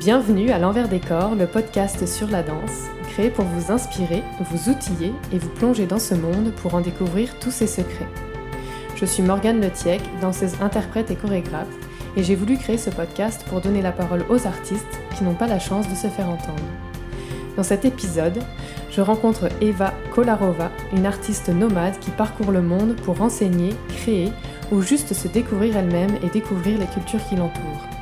Bienvenue à l'envers des corps, le podcast sur la danse, créé pour vous inspirer, vous outiller et vous plonger dans ce monde pour en découvrir tous ses secrets. Je suis Morgane Letiec, danseuse interprète et chorégraphe, et j'ai voulu créer ce podcast pour donner la parole aux artistes qui n'ont pas la chance de se faire entendre. Dans cet épisode, je rencontre Eva Kolarova, une artiste nomade qui parcourt le monde pour enseigner, créer ou juste se découvrir elle-même et découvrir les cultures qui l'entourent.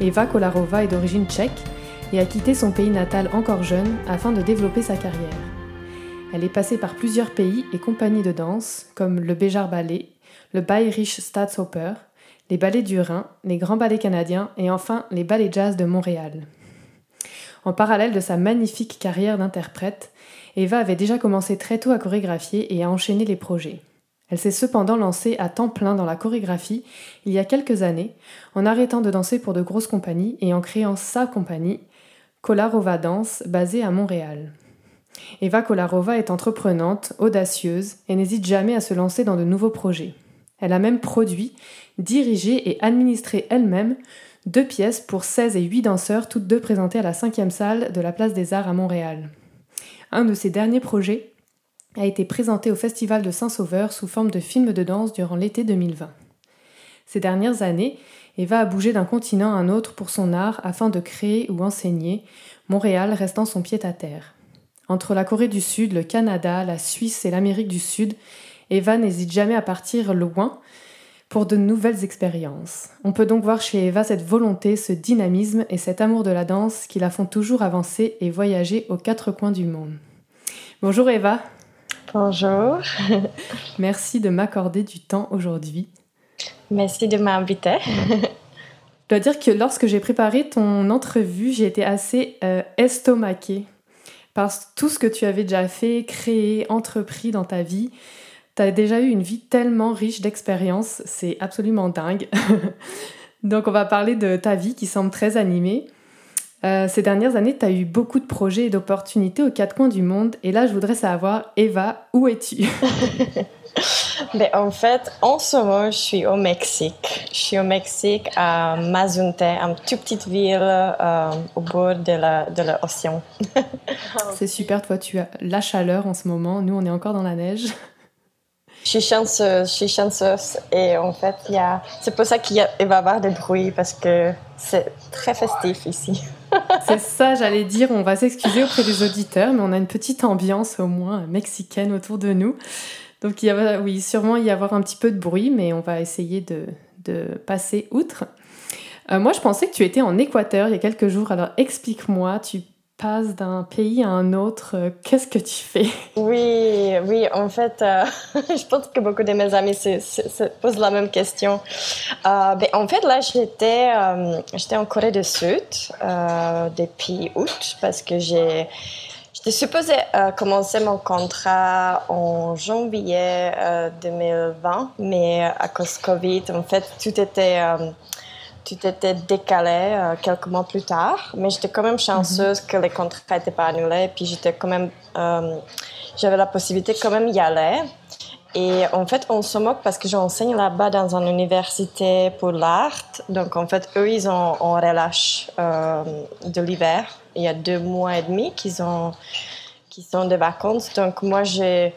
Eva Kolarova est d'origine tchèque et a quitté son pays natal encore jeune afin de développer sa carrière. Elle est passée par plusieurs pays et compagnies de danse comme le Béjar Ballet, le Bayerische Staatsoper, les ballets du Rhin, les grands ballets canadiens et enfin les ballets jazz de Montréal. En parallèle de sa magnifique carrière d'interprète, Eva avait déjà commencé très tôt à chorégraphier et à enchaîner les projets. Elle s'est cependant lancée à temps plein dans la chorégraphie il y a quelques années, en arrêtant de danser pour de grosses compagnies et en créant sa compagnie, Kolarova Dance, basée à Montréal. Eva Kolarova est entreprenante, audacieuse et n'hésite jamais à se lancer dans de nouveaux projets. Elle a même produit, dirigé et administré elle-même deux pièces pour 16 et 8 danseurs, toutes deux présentées à la cinquième salle de la Place des Arts à Montréal. Un de ses derniers projets a été présenté au Festival de Saint-Sauveur sous forme de film de danse durant l'été 2020. Ces dernières années, Eva a bougé d'un continent à un autre pour son art afin de créer ou enseigner, Montréal restant son pied à terre. Entre la Corée du Sud, le Canada, la Suisse et l'Amérique du Sud, Eva n'hésite jamais à partir loin pour de nouvelles expériences. On peut donc voir chez Eva cette volonté, ce dynamisme et cet amour de la danse qui la font toujours avancer et voyager aux quatre coins du monde. Bonjour Eva. Bonjour. Merci de m'accorder du temps aujourd'hui. Merci de m'inviter. Je dois dire que lorsque j'ai préparé ton entrevue, j'ai été assez euh, estomaquée par tout ce que tu avais déjà fait, créé, entrepris dans ta vie. Tu as déjà eu une vie tellement riche d'expériences, c'est absolument dingue. Donc on va parler de ta vie qui semble très animée. Euh, ces dernières années, tu as eu beaucoup de projets et d'opportunités aux quatre coins du monde. Et là, je voudrais savoir, Eva, où es-tu? Ben, En fait, en ce moment, je suis au Mexique. Je suis au Mexique, à Mazunte, une toute petite ville euh, au bord de l'océan. C'est super, toi, tu as la chaleur en ce moment. Nous, on est encore dans la neige. Je suis chanceuse, je suis chanceuse. Et en fait, c'est pour ça qu'il va y avoir des bruits parce que c'est très festif ici. C'est ça, j'allais dire. On va s'excuser auprès des auditeurs, mais on a une petite ambiance au moins mexicaine autour de nous. Donc, il va, oui, sûrement y avoir un petit peu de bruit, mais on va essayer de, passer outre. Euh, moi, je pensais que tu étais en Équateur il y a quelques jours. Alors, explique-moi, tu passes d'un pays à un autre, euh, qu'est-ce que tu fais? Oui, oui, en fait, euh, je pense que beaucoup de mes amis se, posent la même question. Euh, ben, en fait, là, j'étais, j'étais en Corée du Sud depuis août parce que j'ai J'étais supposée commencer mon contrat en janvier 2020, mais à cause Covid, en fait, tout était tout était décalé euh, quelques mois plus tard, mais j'étais quand même chanceuse que les contrats n'étaient pas annulés, puis j'étais quand même, euh, j'avais la possibilité quand même y aller. Et en fait, on se moque parce que j'enseigne là-bas dans une université pour l'art. Donc, en fait, eux, ils ont on relâche euh, de l'hiver. Il y a deux mois et demi qu'ils ont, qui sont de vacances. Donc, moi, j'ai,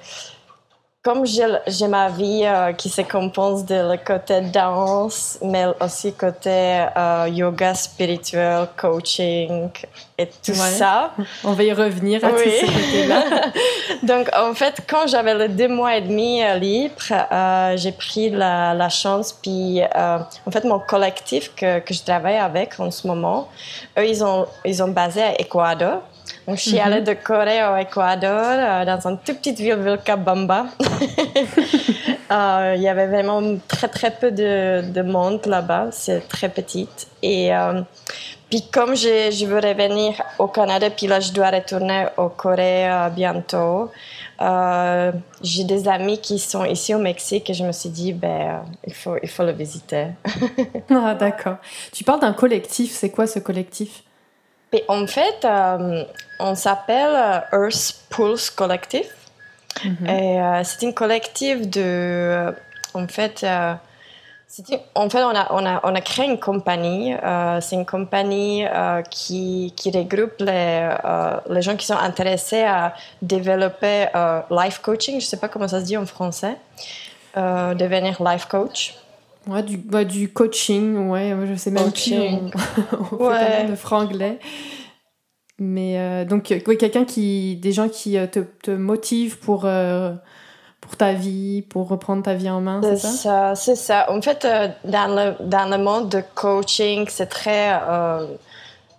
comme j'ai ma vie euh, qui se compose de le côté danse, mais aussi côté euh, yoga spirituel, coaching et tout ça. On va y revenir à tout ce. Donc, en fait, quand j'avais les deux mois et demi euh, libre, j'ai pris la, la, chance. Puis, en fait, mon collectif que, que je travaille avec en ce moment, eux, ils ont, ils ont basé à Ecuador. Donc, je suis allée de Corée au Équateur, euh, dans une toute petite ville, Vilcabamba. euh, il y avait vraiment très, très peu de, de monde là-bas. C'est très petite. Et euh, puis, comme je, je, veux revenir au Canada, puis là, je dois retourner au Corée euh, bientôt. j'ai des amis qui sont ici au Mexique et je me suis dit, ben, il, faut, il faut le visiter. ah, d'accord. Tu parles d'un collectif. C'est quoi ce collectif? Et en fait, euh, on s'appelle euh, Earth Pulse Collective. Mhm. Et euh, c'est un collectif de. en fait, En fait, on a, on a, on a créé une compagnie. C'est une compagnie qui, qui regroupe les, les gens qui sont intéressés à développer life coaching. Je ne sais pas comment ça se dit en français. devenir life coach. Ouais, du, bah, du coaching, ouais, je sais même coaching. plus. On, fait de franglais. Mais donc, oui, quelqu'un qui. Des gens qui te, te motivent pour pour ta vie, pour reprendre ta vie en main, c'est ça? C'est ça. En fait, euh, dans, le, dans le monde de coaching, c'est très, euh,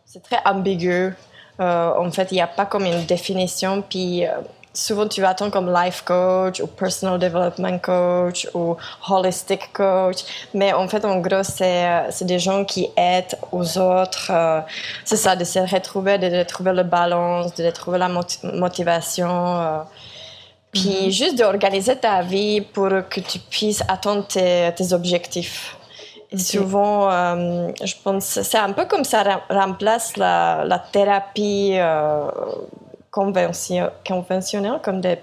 c'est très ambigu. Euh, en fait, il n'y a pas comme une définition. Puis souvent, tu vas attendre comme life coach ou personal development coach ou holistic coach. Mais en fait, en gros, c'est, c'est des gens qui aident aux autres. c'est ça, de se retrouver, de retrouver le balance, de retrouver la motivation. Puis mhm. juste d'organiser ta vie pour que tu puisses atteindre tes, objectifs. Et souvent, euh, je pense c'est un peu comme ça remplace la, la thérapie euh, conventionnelle, comme des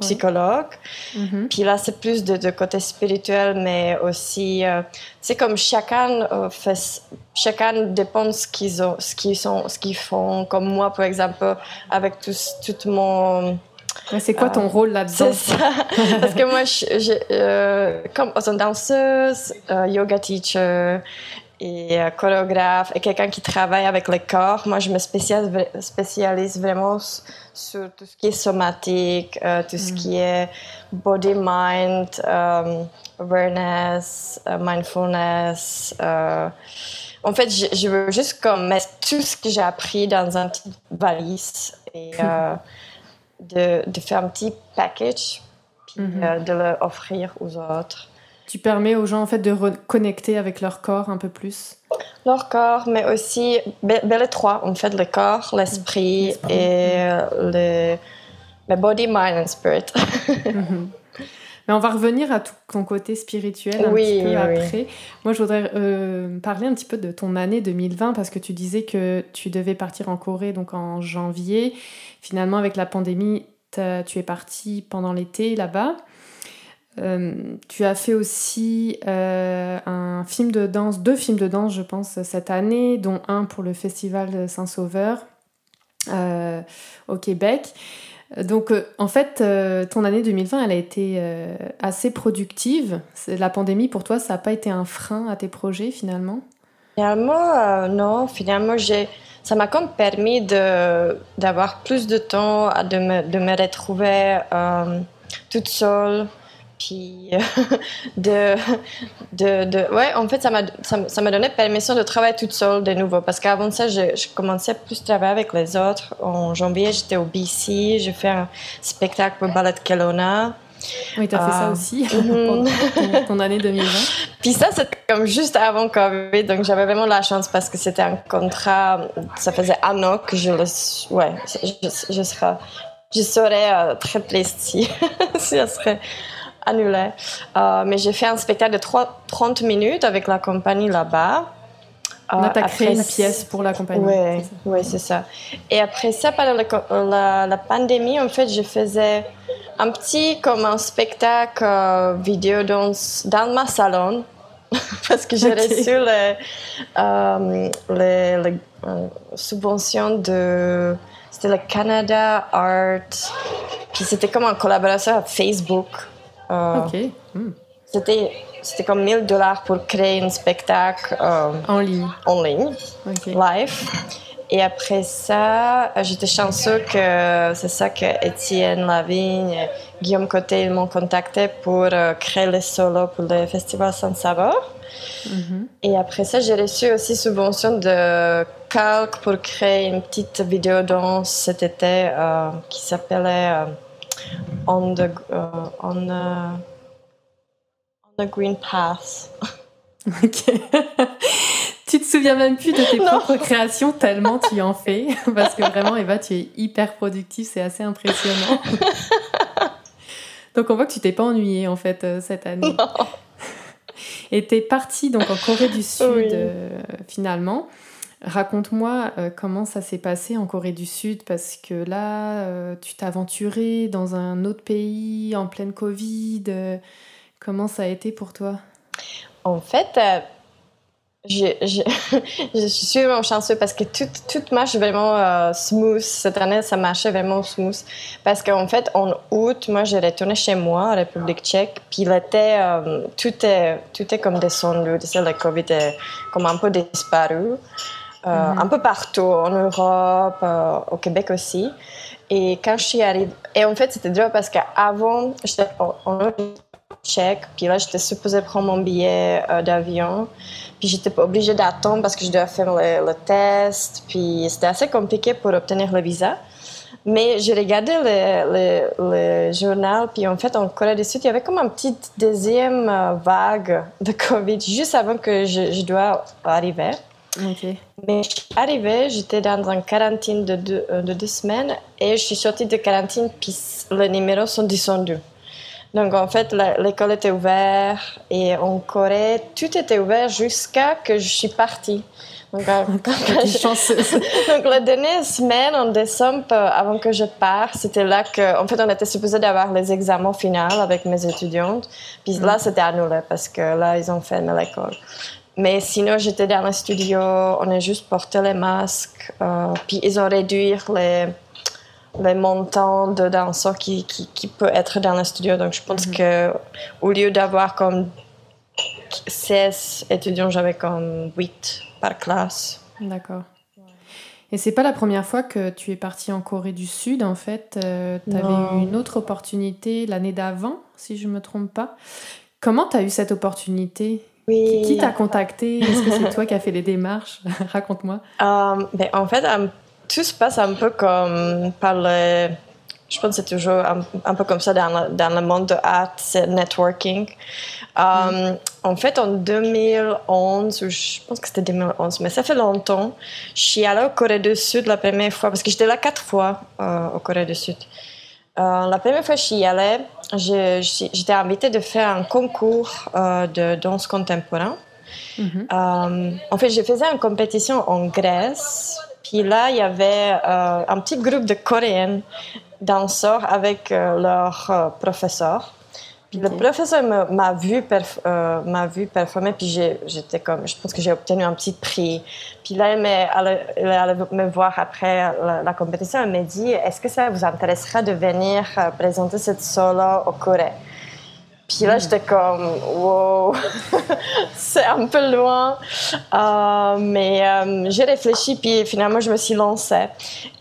psychologues. Mhm. Puis là, c'est plus de, côté spirituel, mais aussi, euh, c'est comme chacun fait, chacun dépend de ce qu'ils ont, ce qu'ils sont, ce qu'ils font. Comme moi, par exemple, avec tout, tout mon c'est quoi ton rôle là-dedans C'est ça. Parce que moi, je, euh, comme danseuse, euh, yoga teacher et euh, chorégraphe et quelqu'un qui travaille avec le corps, moi, je me spécialise, vraiment sur tout ce qui est somatique, tout ce qui mm. est body, mind, awareness, mindfulness. en fait, je, veux juste comme mettre tout ce que j'ai appris dans un petit valise et de, de, faire un petit package puis mhm. euh, de l'offrir aux autres. Tu permets aux gens en fait de reconnecter avec leur corps un peu plus? Leur corps, mais aussi ben, ben les trois en fait, le corps, l'esprit et euh, le, body, mind and spirit. Mhm. Mais on va revenir à tout ton côté spirituel un petit peu après. Moi, je voudrais euh, parler un petit peu de ton année 2020 parce que tu disais que tu devais partir en Corée donc en janvier. Finalement, avec la pandémie, tu es parti pendant l'été là-bas. Euh, tu as fait aussi euh, un film de danse, deux films de danse, je pense, cette année, dont un pour le Festival Saint-Sauveur au Québec. Donc, euh, en fait, euh, ton année 2020, elle a été euh, assez productive. La pandémie, pour toi, ça n'a pas été un frein à tes projets, finalement? Finalement, non. Finalement, ça m'a comme permis d'avoir plus de temps, de me, de me retrouver toute seule puis de, de, de, ouais en fait ça m'a ça, m'a donné permission de travailler toute seule de nouveau parce qu'avant ça je, je, commençais plus à travailler avec les autres en janvier j'étais au BC j'ai fait un spectacle pour Ballet Kelowna oui, tu as fait ça euh, aussi pendant mhm. ton, année 2020. Puis ça, c'était comme juste avant Covid, donc j'avais vraiment la chance parce que c'était un contrat, ça faisait un an que je le... Ouais, je, je, serais, je serais euh, très plaisir si ça serait annulé. Euh, mais j'ai fait un spectacle de 3, 30 minutes avec la compagnie là-bas. Là, tu as créé une pièce pour la compagnie. Oui, ouais, c'est ça. Et après ça, pendant la, la, pandémie, en fait, je faisais un petit, comme un spectacle euh, vidéo dans, dans ma salon. parce que j'ai reçu les, euh, les, les subventions de... C'était le Canada Art. Puis c'était comme en collaboration avec Facebook. Euh, ok. Hmm. C'était c'était comme 1000 dollars pour créer un spectacle euh, en ligne, en ligne live. Et après ça, j'étais chanceux que c'est ça que Étienne Lavigne et Guillaume Côté m'ont contacté pour euh, créer les solos pour le festival Sans Savoir. Mm-hmm. Et après ça, j'ai reçu aussi subvention de Calque pour créer une petite vidéo danse cet été qui s'appelait on the uh, on the on the green path. Ok. tu te souviens même plus de tes propres créations tellement tu en fais parce que vraiment Eva tu es hyper productive c'est assez impressionnant. donc on voit que tu t'es pas ennuyée en fait euh, cette année. Non. Et t'es partie donc en Corée du Sud euh, finalement. Raconte-moi euh, comment ça s'est passé en Corée du Sud parce que là, euh, tu t'es aventuré dans un autre pays en pleine Covid. Euh, comment ça a été pour toi? En fait, je, je, je, suis vraiment chanceuse parce que tout, tout marche vraiment smooth. Cette année, ça marchait vraiment smooth. Parce qu'en fait, en août, moi, j'ai retourné chez moi, en République tchèque. Puis l'été, tout, est, tout est comme descendu. Le COVID est comme un peu disparu. Euh. Un peu partout, en Europe, euh, au Québec aussi. Et quand je suis arrivée... Et en fait, c'était drôle parce qu'avant, j'étais en Tchèque. Puis là, j'étais supposée prendre mon billet euh, d'avion. Puis j'étais obligée d'attendre parce que je devais faire le, test. Puis c'était assez compliqué pour obtenir le visa. Mais j'ai regardé le, journal, puis en fait, en Corée du Sud, il y avait comme un petit deuxième vague de COVID juste avant que je, je dois arriver. Mais je suis arrivée, j'étais dans une quarantaine de deux, euh, de deux semaines et je suis sortie de quarantaine, puis les numéros sont descendus. Donc en fait, l'école était ouverte et en Corée, tout était ouvert jusqu'à que je suis partie. Donc, euh, Donc la dernière semaine en décembre, euh, avant que je parte, c'était là que, en fait, on était supposé d'avoir les examens finaux avec mes étudiantes. Puis là, mm. c'était annulé parce que là, ils ont fermé l'école. Mais sinon, j'étais dans le studio, on a juste porté les masques, euh, puis ils ont réduit les le montant de danseurs qui, qui, qui, peut être dans le studio. Donc, je pense mhm. que au lieu d'avoir comme 16 étudiants, j'avais comme 8 par classe. D'accord. Et c'est pas la première fois que tu es partie en Corée du Sud, en fait. Euh, tu avais eu une autre opportunité l'année d'avant, si je me trompe pas. Comment tu as eu cette opportunité? Oui. Qui, t'a contacté? Est-ce que c'est toi qui as fait les démarches? Raconte-moi. Euh, ben, en fait, tout se passe un peu comme par le. Je pense que c'est toujours un, peu comme ça dans le, dans le monde de art, c'est networking. Um, en fait, en 2011, je pense que c'était 2011, mais ça fait longtemps, je suis allée au Corée du Sud la première fois, parce que j'étais là quatre fois euh, au Corée du Sud. Euh, la première fois que je suis allée, j'étais invitée de faire un concours euh, de danse contemporaine. Mm-hmm. en fait, je faisais une compétition en Grèce puis là, il y avait euh, un petit groupe de Coréennes danseurs avec euh, leur euh, professeur. Puis le professeur m'a vu, m'a vu performer, puis j'étais comme, je pense que j'ai obtenu un petit prix. Puis là, elle, allait me voir après la, compétition, elle m'a dit, est-ce que ça vous intéresserait de venir présenter cette solo au Corée? Puis là, j'étais comme, wow, c'est un peu loin. Euh, mais euh, j'ai réfléchi, puis finalement, je me suis lancée.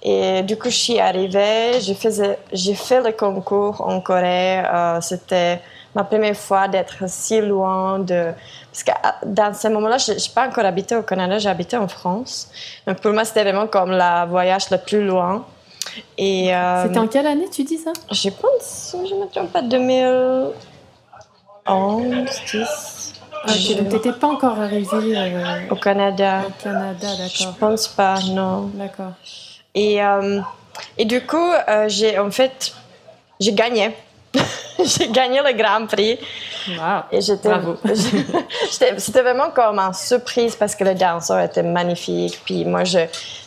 Et du coup, je suis arrivée, j'ai fait, j'ai fait le concours en Corée. Euh, c'était ma première fois d'être si loin de... Parce que dans ce moment-là, je n'ai pas encore habité au Canada, j'habitais en France. Donc pour moi, c'était vraiment comme le voyage le plus loin. Et C'était en quelle année, tu dis ça? Je pense, je ne me trompe pas, 2000... 11, 10. Ok, donc tu n'étais pas encore arrivée euh, au Canada. Au Canada, d'accord. Je pense pas, non. D'accord. Et, euh, et du coup, euh, j'ai en fait, j'ai gagné. j'ai gagné le Grand Prix. Wow. Et j'étais, Bravo. c'était vraiment comme une surprise parce que les danseurs étaient magnifiques. Puis moi, je,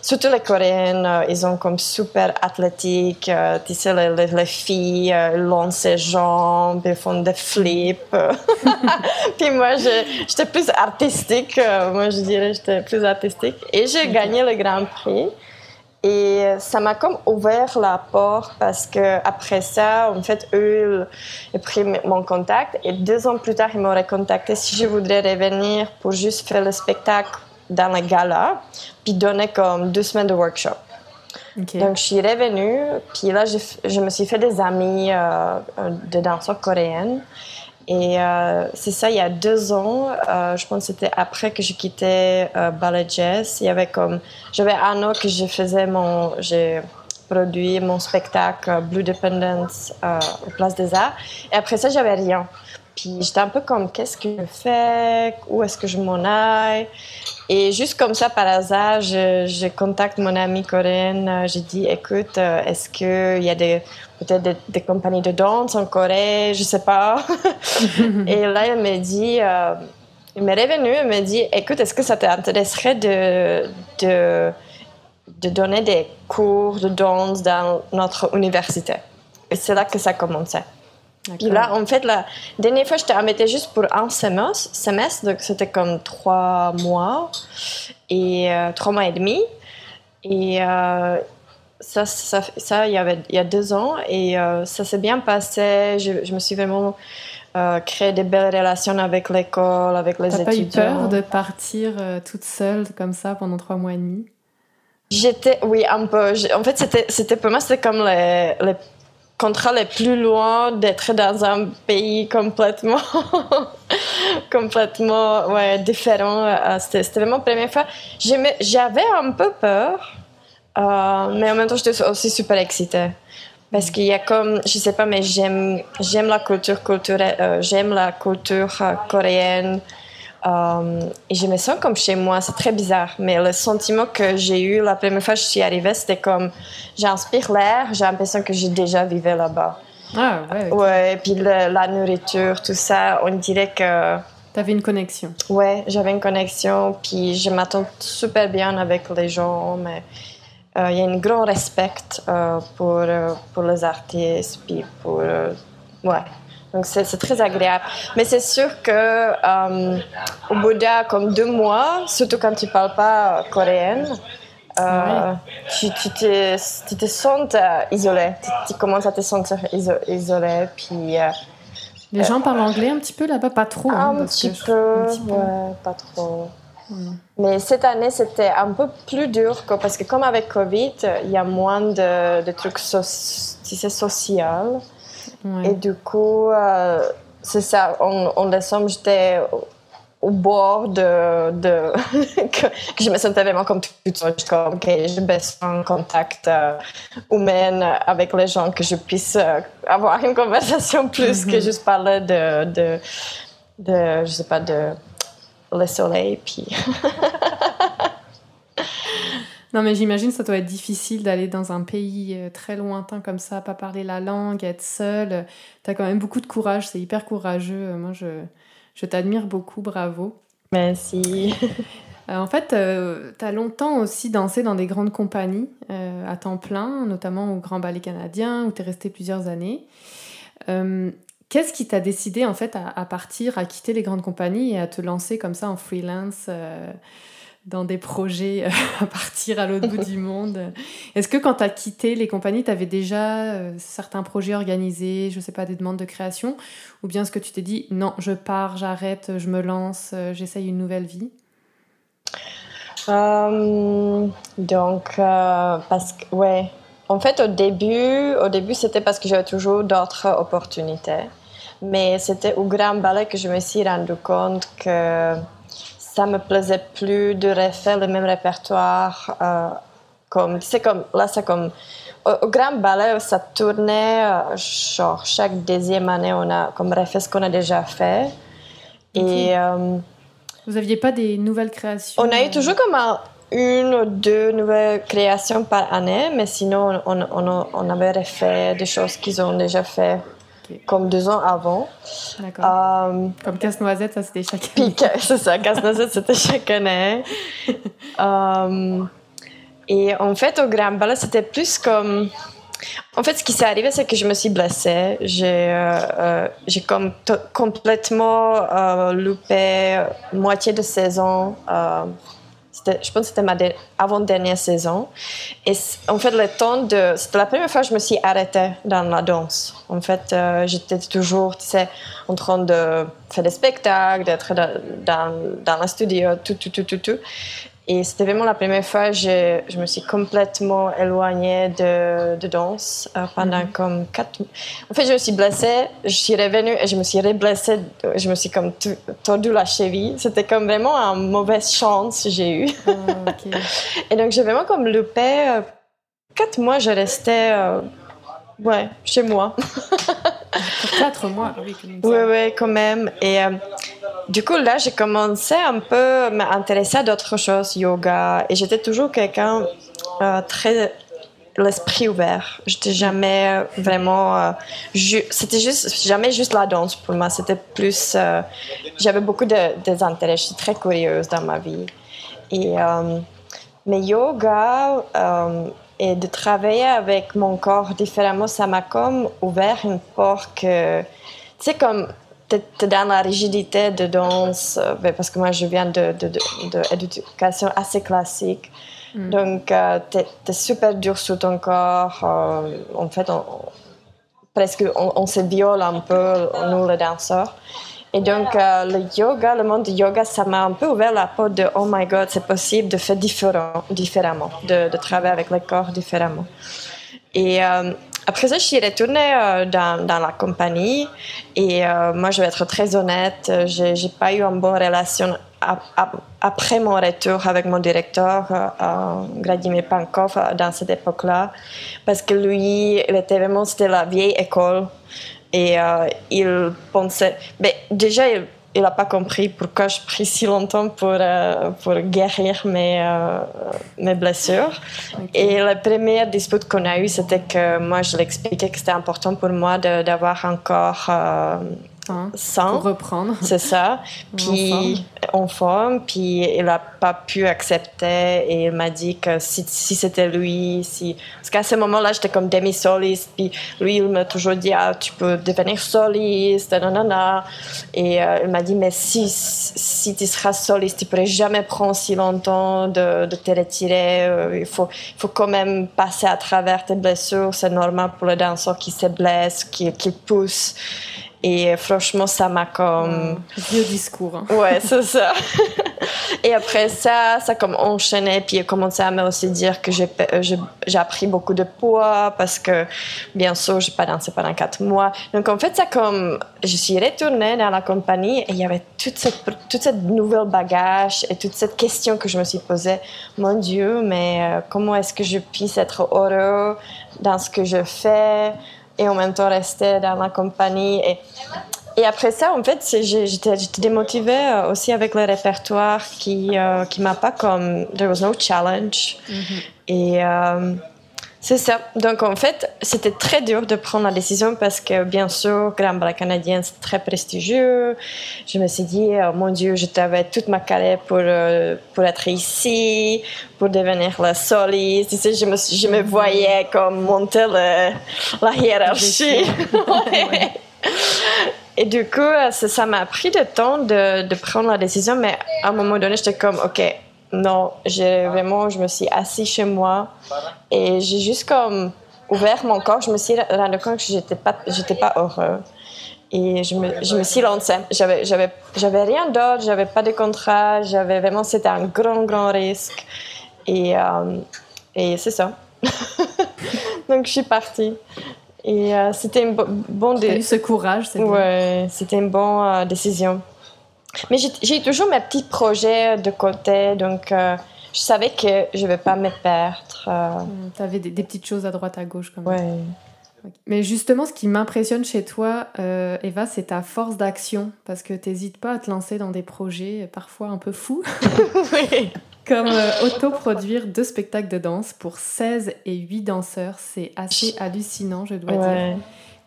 surtout les Coréennes, euh, ils sont comme super athlétiques. Euh, tu sais, les, les, filles euh, lancent leurs jambes, ils font des flips. Puis moi, j'étais plus artistique. moi, je dirais, j'étais plus artistique. Et j'ai gagné le Grand Prix. Et ça m'a comme ouvert la porte parce que après ça, en fait, eux, ont pris mon contact et deux ans plus tard, ils m'auraient contacté si je voudrais revenir pour juste faire le spectacle dans la gala, puis donner comme deux semaines de workshop. Donc, je suis revenue, puis là, je me suis fait des amis euh, de danseurs coréennes. Et euh, c'est ça, il y a deux ans, euh, je pense que c'était après que j'ai quitté euh, Ballet Jazz. Il y avait comme, j'avais un an que je faisais mon, j'ai produit mon spectacle Blue Dependence au Place des Arts. Et après ça, j'avais rien. Puis j'étais un peu comme, qu'est-ce que je fais? Où est-ce que je m'en aille? Et juste comme ça, par hasard, je, je contacte mon amie coréenne. J'ai dit, écoute, est-ce qu'il y a des peut-être des, compagnies de danse en Corée, je sais pas. et là, elle me dit, euh, il m'est revenu, elle me dit, écoute, est-ce que ça t'intéresserait de, de, de, donner des cours de danse dans notre université? Et c'est là que ça commençait. Puis là, en fait, la dernière fois, je t'ai arrêté juste pour un semestre, donc c'était comme trois mois et euh, trois mois et demi. Et euh, ça, ça, ça, il y avait il y a deux ans et euh, ça s'est bien passé. Je, je, me suis vraiment créé des belles relations avec l'école, avec les étudiants. T'as pas eu peur de partir toute seule comme ça pendant trois mois et demi? J'étais, oui, un peu. En fait, c'était pour moi, c'était comme les, les contrats les plus loin d'être dans un pays complètement, complètement, différent. Euh, c'était vraiment la première fois. J'avais un peu peur, euh, mais en même temps, j'étais aussi super excitée. Parce qu'il y a comme, je sais pas, mais j'aime, j'aime la culture culturelle, euh, j'aime la culture coréenne. Euh, et je me sens comme chez moi, c'est très bizarre. Mais le sentiment que j'ai eu la première fois que je suis arrivée, c'était comme j'inspire l'air, j'ai l'impression que j'ai déjà vécu là-bas. Ah ouais. Ouais, et puis la nourriture, tout ça, on dirait que. T'avais une connexion. Ouais, j'avais une connexion, puis je m'attends super bien avec les gens, mais euh, il y a un grand respect euh, pour, pour les artistes, puis pour. ouais. Donc c'est très agréable. Mais c'est sûr que euh, au bout de comme deux mois, surtout quand tu parles pas coréenne, euh, tu, tu, te, tu te sens euh, isolé. Tu, commences à te sentir isolé. Puis, Les gens parlent anglais un petit peu là-bas, pas trop. Hein, un, petit peu, ouais, pas trop. Mais cette année, c'était un peu plus dur parce que comme avec Covid, il y a moins de, de trucs so sociaux. Et du coup, euh, c'est ça, on, on descend, j'étais au bord de, de que, je me sentais vraiment comme toute seule, comme que je baisse en contact euh, humain avec les gens, que je puisse euh, avoir une conversation plus que mhm. juste parler de, de, de, je sais pas, de le soleil, puis Non, mais j'imagine que ça doit être difficile d'aller dans un pays euh, très lointain comme ça, pas parler la langue, être seul. Tu as quand même beaucoup de courage, c'est hyper courageux. Moi, je, je t'admire beaucoup, bravo. Merci. Euh, en fait, euh, tu as longtemps aussi dansé dans des grandes compagnies à temps plein, notamment au Grand Ballet Canadien, où tu es resté plusieurs années. Qu'est-ce qui t'a décidé en fait à, à, partir, à quitter les grandes compagnies et à te lancer comme ça en freelance dans des projets euh, à partir à l'autre bout du monde. Est-ce que quand tu as quitté les compagnies, tu avais déjà euh, certains projets organisés, je sais pas, des demandes de création? Ou bien est-ce que tu t'es dit, non, je pars, j'arrête, je me lance, euh, j'essaye une nouvelle vie? Donc, parce que, ouais. En fait, au début, au début c'était parce que j'avais toujours d'autres opportunités. Mais c'était au Grand Ballet que je me suis rendu compte que ça me plaisait plus de refaire le même répertoire. Euh, comme, c'est comme, là, c'est comme, au, Grand Ballet, ça tournait, euh, genre, chaque deuxième année, on a comme refait ce qu'on a déjà fait. Et. Euh, Vous aviez pas des nouvelles créations? On a eu toujours comme une ou deux nouvelles créations par année, mais sinon, on, on, on avait refait des choses qu'ils ont déjà fait comme deux ans avant. D'accord. Euh, comme casse-noisette, ça c'était chaque année. c'est ça, casse-noisette c'était chaque année. euh, et en fait, au Grand Ballet, c'était plus comme. En fait, ce qui s'est arrivé, c'est que je me suis blessée. J'ai euh, euh j'ai comme complètement euh, loupé moitié de saison je pense que c'était ma avant-dernière saison. Et en fait, le temps de. C'était la première fois que je me suis arrêtée dans la danse. En fait, euh, j'étais toujours, tu sais, en train de faire des spectacles, d'être dans, dans, dans le studio, tout, tout, tout, tout, tout. Et c'était vraiment la première fois que je, me suis complètement éloignée de, de danse euh, pendant mhm. comme quatre mois. En fait, je me suis blessée, je suis revenue et je me suis reblessée, je me suis comme tordu la cheville. C'était comme vraiment une mauvaise chance que j'ai eue. Ah, et donc, j'ai vraiment comme loupé. Euh, quatre mois, je restais euh, ouais, chez moi. quatre mois, oui, quand même. Oui, oui, quand même. Et du coup, là, j'ai commencé un peu à m'intéresser à d'autres choses, yoga. Et j'étais toujours quelqu'un euh, très l'esprit ouvert. J'étais jamais vraiment. Euh, c'était juste jamais juste la danse pour moi. C'était plus. Euh, j'avais beaucoup de, des intérêts. Je suis très curieuse dans ma vie. Et mais yoga, et de travailler avec mon corps différemment, ça m'a comme ouvert une porte que, tu sais, comme tu es dans la rigidité de danse, euh, ben, parce que moi je viens d'éducation de, de, assez classique. Mm. Donc, euh, tu es, super dur sur ton corps. Euh, en fait, on, presque on, se viole un peu, nous les danseurs. Et donc, le yoga, le monde du yoga, ça m'a un peu ouvert la porte de Oh my God, c'est possible de faire différent, différemment, de, de, travailler avec le corps différemment. Et après ça, je suis retournée euh, dans, dans, la compagnie. Et euh, moi, je vais être très honnête, euh, j'ai, j'ai pas eu une bonne relation après mon retour avec mon directeur, Vladimir Pankov, dans cette époque-là, parce que lui, il vraiment, c'était la vieille école et il pensait, mais ben, déjà, il, il n'a pas compris pourquoi je pris si longtemps pour, euh, pour guérir mes, euh, mes blessures. Et la première dispute qu'on a eue, c'était que moi, je l'expliquais que c'était important pour moi d'avoir un corps euh, Hein, sans. reprendre. C'est ça. Puis en forme. Puis il n'a pas pu accepter et il m'a dit que si, si c'était lui, si. Parce qu'à ce moment-là, j'étais comme demi-soliste. Puis lui, il m'a toujours dit ah, tu peux devenir soliste, nanana. Et euh, il m'a dit mais si, si tu seras soliste, tu ne pourrais jamais prendre si longtemps de, de te retirer. Euh, il, faut, il faut quand même passer à travers tes blessures. C'est normal pour le danseur qui se blesse, qui, qui pousse. Et franchement, ça m'a comme... Vieux discours. Hein. Ouais, c'est ça. et après ça, ça a comme enchaîné. Puis il a commencé à me aussi dire que j'ai, j'ai appris beaucoup de poids parce que, bien sûr, je n'ai pas dansé pendant quatre mois. Donc en fait, ça comme... Je suis retournée dans la compagnie et il y avait toute cette, toute cette nouvelle bagage et toute cette question que je me suis posée. Mon Dieu, mais euh, comment est-ce que je puisse être heureux dans ce que je fais? Et en même temps rester dans la compagnie. Et, et après ça, en fait, j'étais démotivée euh, aussi avec le répertoire qui euh, qui m'a pas comme there was no challenge. Mm-hmm. Et euh, c'est ça. Donc en fait, c'était très dur de prendre la décision parce que bien sûr, Grand Ballet canadien, c'est très prestigieux. Je me suis dit, oh, mon Dieu, je travaille toute ma carrière pour, euh, pour être ici, pour devenir la soliste. Tu sais, je, me, je me voyais comme monter la hiérarchie. Et du coup, ça m'a pris du temps de, de prendre la décision, mais à un moment donné, j'étais comme, OK, non, j'ai vraiment, je me suis assise chez moi et j'ai juste comme ouvert mon corps. Je me suis rendu compte que j'étais pas, j'étais pas heureux. Et je me, je me suis lancée. J'avais, j'avais, j'avais rien d'autre, j'avais pas de contrat, j'avais vraiment, c'était un grand, grand risque. Et, euh, et c'est ça. Donc je suis partie. Et euh, c'était une bonne... eu ce courage, c'est Ouais, c'était une bonne euh, décision. Mais j'ai toujours mes petits projets de côté, donc euh, je savais que je ne vais pas me perdre. Euh. Hmm, tu avais des, petites choses à droite, à gauche comme ouais. Mais justement, ce qui m'impressionne chez toi, euh, Eva, c'est ta force d'action, parce que tu n'hésites pas à te lancer dans des projets parfois un peu fous. oui. Comme autoproduire deux spectacles de danse pour 16 et 8 danseurs, c'est assez hallucinant, je dois dire.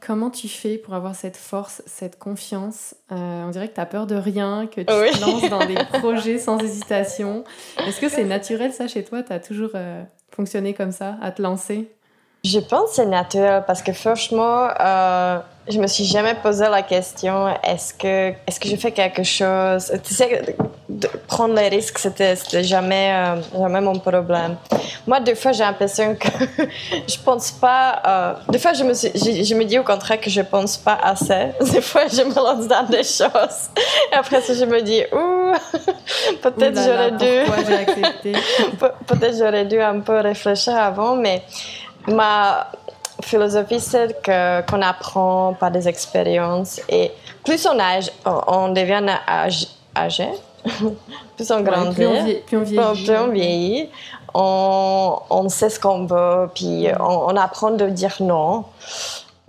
Comment tu fais pour avoir cette force, cette confiance? Euh, On dirait que tu as peur de rien, que tu te lances dans des projets sans hésitation. Est-ce que c'est naturel ça chez toi? Tu as toujours euh, fonctionné comme ça, à te lancer? Je pense que c'est naturel parce que franchement, euh, je me suis jamais posé la question est-ce que, est que je fais quelque chose? Tu sais, prendre les risques, c'était, jamais, euh, jamais mon problème. Moi, des fois, j'ai l'impression que je pense pas. Euh, des fois, je me, je, me dis au contraire que je pense pas assez. Des fois, je me lance dans des choses. Et après ça, je me dis ouh, peut-être j'aurais dû. peut-être j'aurais dû un peu réfléchir avant, mais ma philosophie, c'est qu'on apprend par des expériences et plus on âge, on devient âgé, plus on grandit, plus, on vieillit, on, on, sait ce qu'on veut, puis on, apprend de dire non.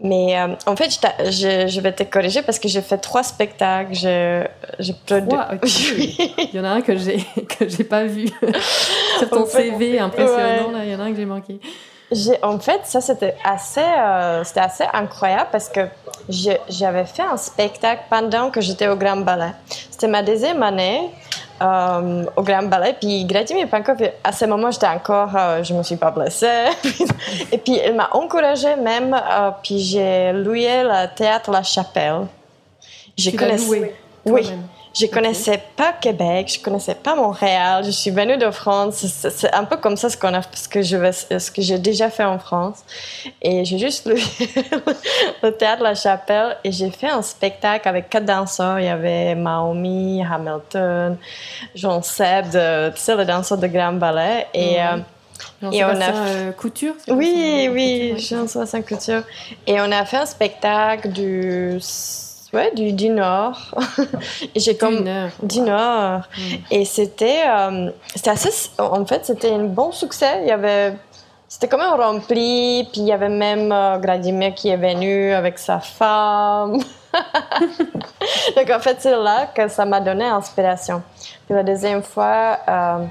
Mais euh, en fait, je, je, vais te corriger parce que j'ai fait trois spectacles. Je, je trois, Il y en a un que j'ai que j'ai pas vu sur ton CV impressionnant. Là, il y en a un que j'ai manqué en fait, ça c'était assez, euh, c'était assez incroyable parce que j'avais fait un spectacle pendant que j'étais au Grand Ballet. C'était ma deuxième année euh, au Grand Ballet. Puis Vladimir Pankov, à ce moment, j'étais encore, euh, je me suis pas blessée. et puis il m'a encouragée même. Euh, puis j'ai loué le théâtre La Chapelle. Je connaissais. Oui. Je connaissais pas Québec, je connaissais pas Montréal. Je suis venue de France. C'est un peu comme ça ce qu'on a, ce que je vais, ce que j'ai déjà fait en France. Et j'ai juste lu le théâtre La Chapelle et j'ai fait un spectacle avec quatre danseurs. Il y avait Maomi, Hamilton, Jean Seb, tu sais, le danseur de Grand Ballet. Et, euh, et on a euh, couture oui oui Jean-Sébastien couture et on a fait un spectacle du ouais, du, du Nord. j'ai comme du Nord. Du Nord. Mm. Et c'était, euh, c'était assez, en fait, c'était un bon succès. Il y avait, c'était quand même rempli. Puis il y avait même euh, qui est venu avec sa femme. Donc en fait, c'est là que ça m'a donné inspiration. Puis la deuxième fois, euh,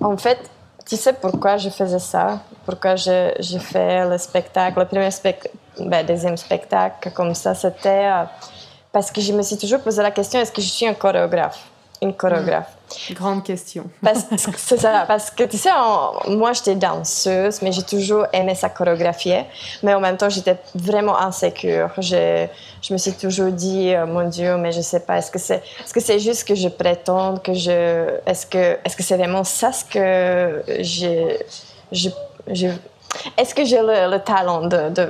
en fait, tu sais pourquoi je faisais ça? Pourquoi j'ai fait le spectacle, le premier spectacle, ben, deuxième spectacle comme ça, c'était euh, parce que je me suis toujours posé la question est-ce que je suis un chorégraphe? Une chorégraphe. Mmh. Grande question. Parce, c'est ça, parce que tu sais, moi j'étais danseuse, mais j'ai toujours aimé ça chorégraphier. Mais en même temps, j'étais vraiment insécure. Je, je me suis toujours dit, oh, mon Dieu, mais je sais pas, est-ce que c'est est -ce c'est juste que je prétends que je. Est-ce que c'est -ce c'est vraiment ça ce que j'ai. Je, je, est-ce que j'ai le, talent de, de,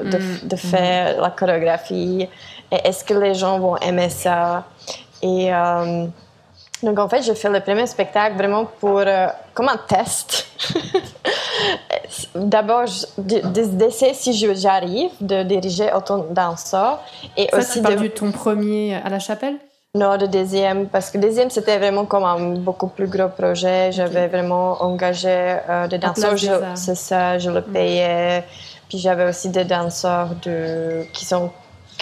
de, mmh. faire la chorégraphie? Est-ce que les gens vont aimer ça? Et euh, donc, en fait, je fais le premier spectacle vraiment pour, euh, comme un test. D'abord, d'essayer si j'arrive de diriger autant danseurs. Et ça, aussi de ton premier à la chapelle? Non, le deuxième, parce que le deuxième, c'était vraiment comme un beaucoup plus gros projet. J'avais vraiment engagé euh, des danseurs, c'est ça, je le mm. payais. Puis j'avais aussi des danseurs de, qui sont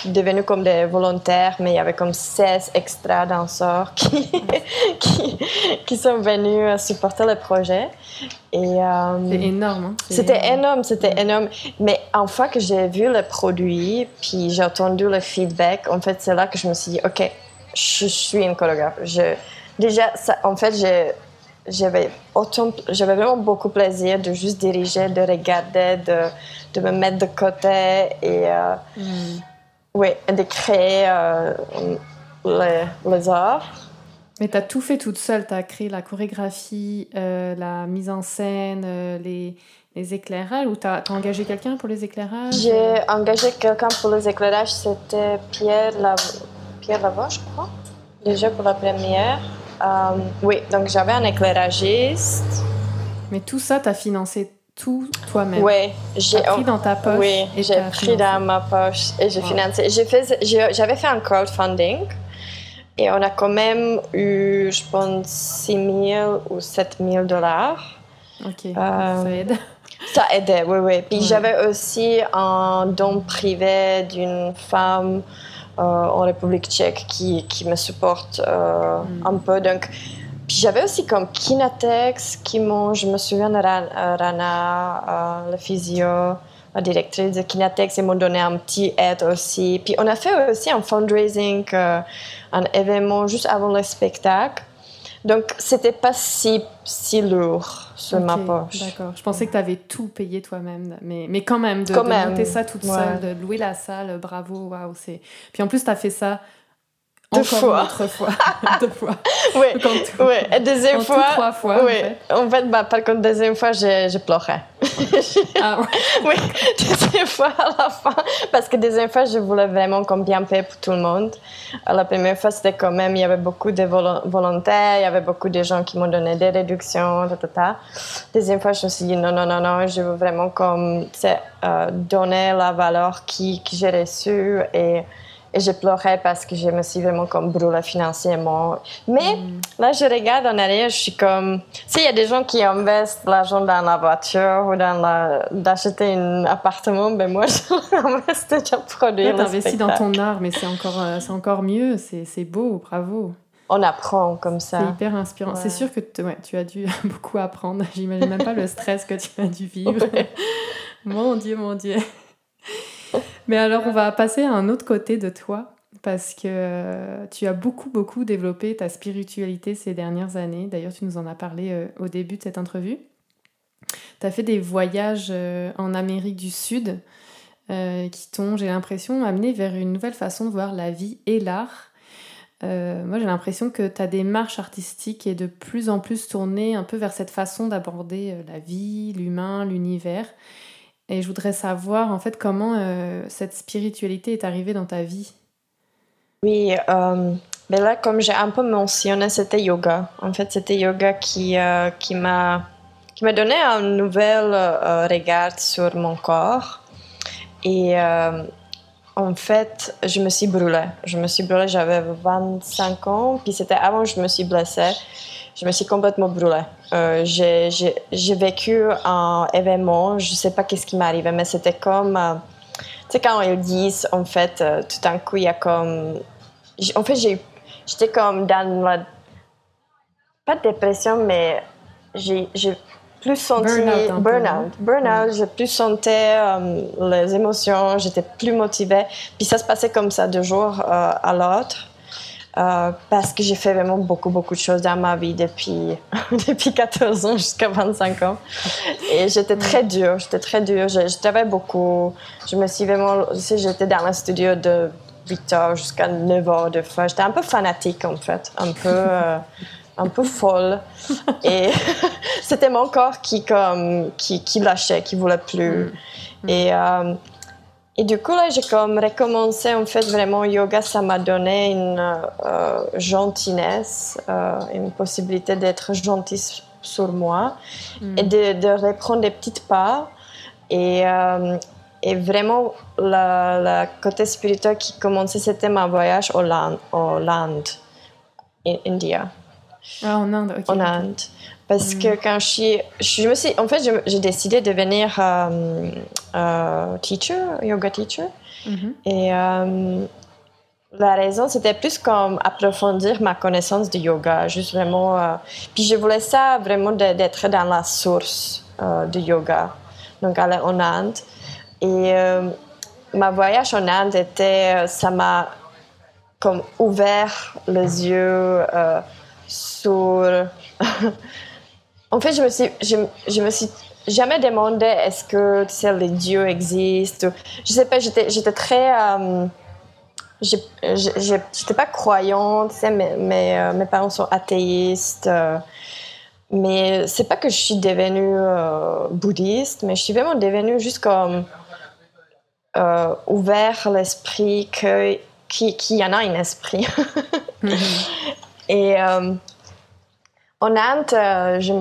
devenus comme des volontaires, mais il y avait comme 16 extra danseurs qui, qui, qui, sont venus supporter le projet. Et, euh, c'est énorme. Hein? C'était énorme, c'était énorme. Mais une fois que j'ai vu le produit, puis j'ai entendu le feedback, en fait, c'est là que je me suis dit, OK, je suis une chorégraphe. Je, déjà, ça, en fait, j'ai j'avais j'avais vraiment beaucoup plaisir de juste diriger, de regarder, de, de me mettre de côté et euh, mm. Oui, de créer euh, les, les, arts. Mais tu as tout fait toute seule. Tu as créé la chorégraphie, euh, la mise en scène, euh, les, les, éclairages. Ou tu as, engagé quelqu'un pour les éclairages? J'ai engagé quelqu'un pour les éclairages. C'était Pierre, la... Pierre je crois. Déjà pour la première. oui, donc j'avais un éclairagiste. Mais tout ça, tu as financé tout toi-même. Oui, j'ai pris dans ta poche. Oui, j'ai pris dans ma poche et j'ai financé. J'avais fait un crowdfunding et on a quand même eu, je pense, 6 000 ou 7 000 dollars. Ok, euh, ça aide. Ça aidait, oui, oui. Puis j'avais aussi un don privé d'une femme euh, en République tchèque qui, qui me supporte euh, hmm. un peu. Donc, puis j'avais aussi comme Kinatex qui m'ont, je me souviens de euh, Rana, euh, la physio, la directrice de Kinatex, ils m'ont donné un petit aide aussi. Puis on a fait aussi un fundraising, euh, un événement juste avant le spectacle. Donc c'était pas si, si lourd sur ma poche. D'accord. Je pensais que tu avais tout payé toi-même, mais, mais quand même, de, monter ça toute seule, de louer la salle, bravo, waouh. Puis en plus, tu as fait ça deux fois. Une fois. Deux fois. Oui. oui. deuxième fois. trois fois. Oui. En fait, bah, par contre, deuxième fois, je pleurais. ah ouais. Oui. Deuxième fois à la fin. Parce que deuxième fois, je voulais vraiment comme bien payer pour tout le monde. La première fois, c'était quand même, il y avait beaucoup de volontaires, il y avait beaucoup de gens qui m'ont donné des réductions. Deuxième fois, je me suis dit non, non, non, non, je veux vraiment comme, euh, donner la valeur qui, que j'ai reçue et et je pleurais parce que je me suis vraiment comme brûlée financièrement. Mais mm. là, je regarde en arrière, je suis comme... S'il y a des gens qui investissent l'argent dans la voiture ou dans la... d'acheter un appartement, ben moi, j'investis déjà produire Tu investis dans ton art, mais c'est encore, euh, c'est encore mieux. C'est, c'est beau, bravo. On apprend comme ça. C'est hyper inspirant. C'est sûr que ouais, tu as dû beaucoup apprendre. J'imagine même pas le stress que tu as dû vivre. mon Dieu, mon Dieu. Mais alors, on va passer à un autre côté de toi. parce que tu as beaucoup, beaucoup développé ta spiritualité ces dernières années. D'ailleurs, tu nous en as parlé au début de cette entrevue. Tu as fait des voyages en Amérique du Sud qui t'ont, j'ai l'impression, amené vers une nouvelle façon de voir la vie et l'art. Euh, moi, j'ai l'impression que ta démarche artistique est de plus en plus tournée un peu vers cette façon d'aborder euh, la vie, l'humain, l'univers. Et je voudrais savoir, en fait, comment euh, cette spiritualité est arrivée dans ta vie. Oui, mais là, comme j'ai un peu mentionné, c'était yoga. En fait, c'était yoga qui, qui m'a qui m'a donné un nouvel regard sur mon corps. Et en fait, je me suis brûlée. Je me suis brûlée, j'avais 25 ans, puis c'était avant que je me suis blessée. Je me suis complètement brûlée. Euh, j'ai vécu un événement, je ne sais pas qu'est-ce qui m'est arrivé, mais c'était comme, euh, tu sais, quand ils disent, en fait, euh, tout d'un coup, il y a comme, en fait, j'étais comme dans la, pas de dépression, mais j'ai plus senti burn-out. Burn-out, j'ai plus senti euh, les émotions, j'étais plus motivée. Puis ça se passait comme ça de jour à l'autre. Euh, parce que j'ai fait vraiment beaucoup, beaucoup de choses dans ma vie depuis, depuis 14 ans jusqu'à 25 ans. Et j'étais très dure, j'étais très dure, je, je, travaillais beaucoup. Je me suis vraiment, j'étais dans le studio de 8 heures jusqu'à 9 heures de fois. J'étais un peu fanatique en fait, un peu un peu folle. et c'était mon corps qui, comme, qui, qui lâchait, qui voulait plus. Mm. Et, euh, et du coup, là, j'ai comme recommencé, en fait, vraiment, yoga, ça m'a donné une euh, gentillesse, euh, une possibilité d'être gentil sur moi mm. et de, de, reprendre des petites pas. Et, et vraiment, le côté spirituel qui commençait, c'était mon voyage au land, au land in India. Ah, en Inde, En Inde. Parce que mm. quand je suis, je me suis, en fait, j'ai décidé de devenir euh, euh, teacher, yoga teacher. Mm-hmm. Et euh, la raison, c'était plus comme approfondir ma connaissance de yoga, juste vraiment. puis je voulais ça vraiment d'être dans la source de yoga, donc aller en Inde. Et ma voyage en Inde était, ça m'a comme ouvert les yeux sur. en fait, je me suis, je, je me suis jamais demandé est-ce que tu sais, les dieux existent? Je sais pas, j'étais, très. Euh, j'étais pas croyante, tu sais, euh, mes parents sont athéistes. Euh, mais c'est pas que je suis devenue euh, bouddhiste, mais je suis vraiment devenue juste comme ouvert l'esprit, qu'il y en a un esprit. Mm-hmm. Et euh, en Inde, euh, je,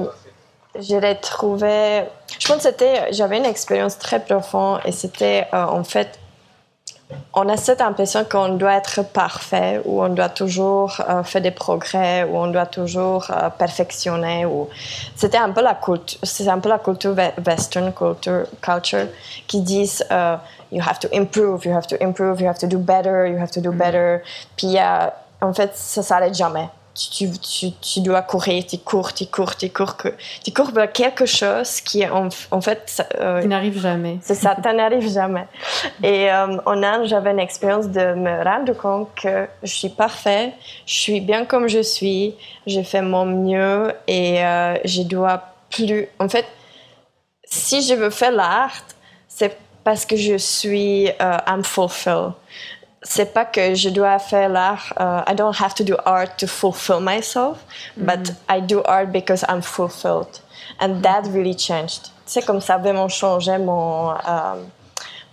je trouvé. Je pense que c'était. J'avais une expérience très profonde et c'était euh, en fait. On a cette impression qu'on doit être parfait, ou on doit toujours faire des progrès, ou on doit toujours perfectionner. Ou... C'était un peu la culture, c'est un peu la culture western culture, culture qui disent you have to improve, you have to improve, you have to do better, you have to do mm. better. Puis en fait, ça s'arrête jamais tu, tu, tu, dois courir, tu cours, tu cours, tu cours, tu cours vers quelque chose qui en, en fait... Euh, n'arrive jamais. C'est ça, tu n'arrives jamais. Et euh, en Inde, j'avais une expérience de me rendre compte que je suis parfait, je suis bien comme je suis, j'ai fait mon mieux et euh, je dois plus... En fait, si je veux faire l'art, c'est parce que je suis euh, unfulfilled c'est pas que je dois faire l'art. Uh, I don't have to do art to fulfill myself, mm-hmm. but I do art because I'm fulfilled. And that really changed. C'est comme ça vraiment changé mon, euh,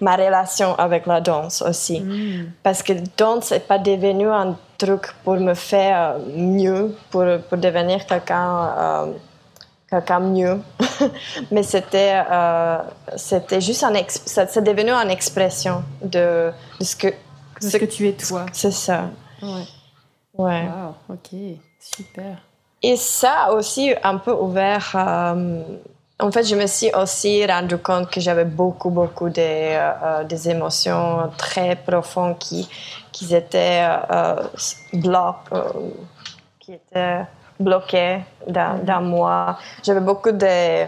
ma relation avec la danse aussi. Mm. Parce que danse n'est pas devenu un truc pour me faire mieux, pour, pour devenir quelqu'un euh, quelqu'un mieux. Mais c'était euh, c'était juste un c'est devenu une expression de, de ce que ce que tu es toi. C'est ça. Ouais. Ouais. ok, super. Et ça aussi un peu ouvert. Euh, en fait, je me suis aussi rendu compte que j'avais beaucoup, beaucoup de, euh, des émotions très profondes qui, qui étaient euh, qui étaient bloquées dans, dans moi. J'avais beaucoup de,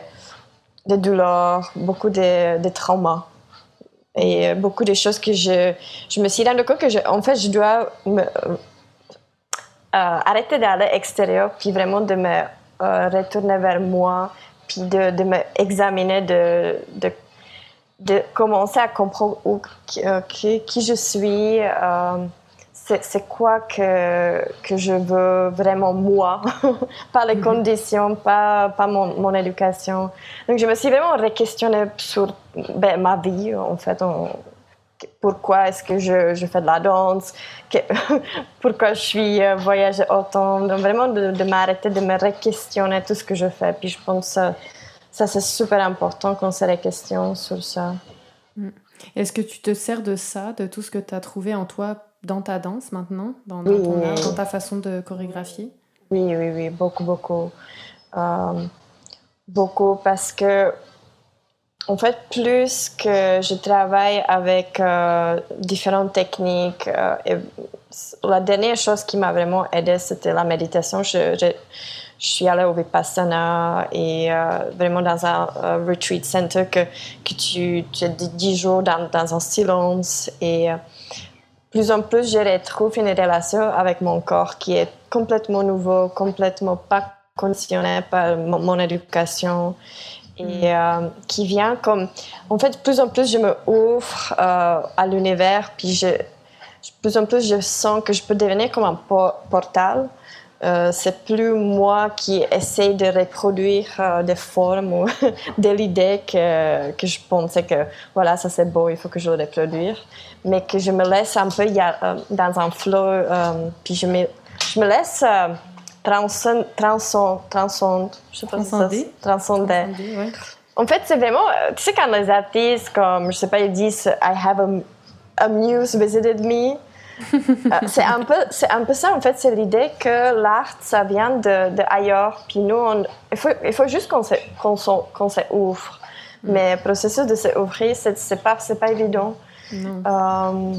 de douleurs, beaucoup de, de traumas Et beaucoup de choses que je, je me suis rendu compte que, je, en fait, je dois me, arrêter d'aller extérieur, puis vraiment de me retourner vers moi, puis de, de me examiner, de, de, commencer à comprendre qui, qui, je suis c'est quoi que, que je veux vraiment moi, pas les mhm. conditions, pas, pas mon, mon, éducation. Donc je me suis vraiment re-questionnée sur ben, ma vie, en fait. pourquoi est-ce que je, je, fais de la danse, pourquoi je suis euh, voyagée autant? Donc vraiment de, de m'arrêter, de me re-questionner tout ce que je fais. Puis je pense que ça, c'est super important qu'on se re-questionne sur ça. Mm. Est-ce que tu te sers de ça, de tout ce que tu as trouvé en toi dans ta danse maintenant, dans, dans, ta façon de chorégraphier? Oui, oui, oui, beaucoup, beaucoup. Euh, beaucoup parce que, en fait, plus que je travaille avec euh, différentes techniques, euh, et la dernière chose qui m'a vraiment aidé, c'était la méditation. Je, je, je, suis allée au Vipassana et vraiment dans un retreat center que, que tu, tu es 10 jours dans, dans un silence et plus en plus, je retrouve une relation avec mon corps qui est complètement nouveau, complètement pas conditionné par mon, éducation et mm. euh, qui vient comme en fait plus en plus je me ouvre euh, à l'univers puis je plus en plus je sens que je peux devenir comme un portal euh, c'est plus moi qui essaye de reproduire euh, des formes ou de l'idée que, que je pensais que voilà, ça c'est beau, il faut que je le reproduise, mais que je me laisse un peu euh, dans un flow, puis je me, je me laisse transcender, transcender, je sais pas transcender. transcender. En fait, c'est vraiment, tu sais, quand les artistes, comme, je sais pas, ils disent I have a, a muse visited me, c'est un peu c'est un peu ça en fait c'est l'idée que l'art ça vient de, de ailleurs puis nous on, il faut il faut juste qu'on se qu'on qu'on s'ouvre mm. mais le processus de s'ouvrir c'est c'est pas c'est pas évident. Euh,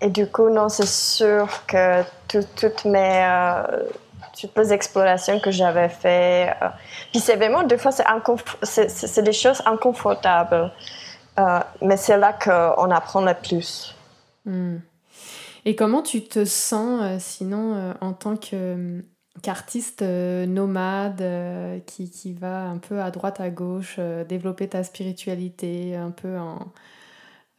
et du coup non c'est sûr que toutes mes euh, toutes les explorations que j'avais fait puis c'est vraiment des fois c'est c'est des choses inconfortables. Mais c'est là qu'on apprend le plus. Mm. Et comment tu te sens euh, sinon euh, en tant que qu'artiste euh, nomade qui, qui, va un peu à droite à gauche développer ta spiritualité un peu en,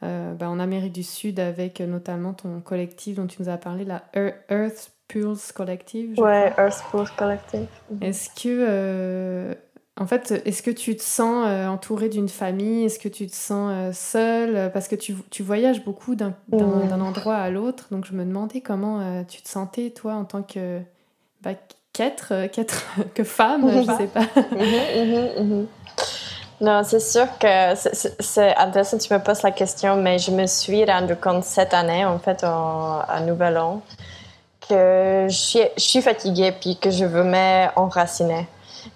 bah, en Amérique du Sud avec notamment ton collectif dont tu nous as parlé, la Earth Pulse Collective. Ouais, Earth Pulse Collective. Est-ce que en fait, est-ce que tu te sens euh, entouré d'une famille? Est-ce que tu te sens euh, seule? Parce que tu, tu, voyages beaucoup d'un endroit à l'autre. Donc, je me demandais comment euh, tu te sentais, toi, en tant que bah, qu'être, que femme, je ne sais pas. Mhm, mhm, mhm. Non, c'est sûr que c'est intéressant tu me poses la question, mais je me suis rendu compte cette année, en fait, à Nouvel An, que je suis, je suis fatiguée puis que je veux m'enraciner.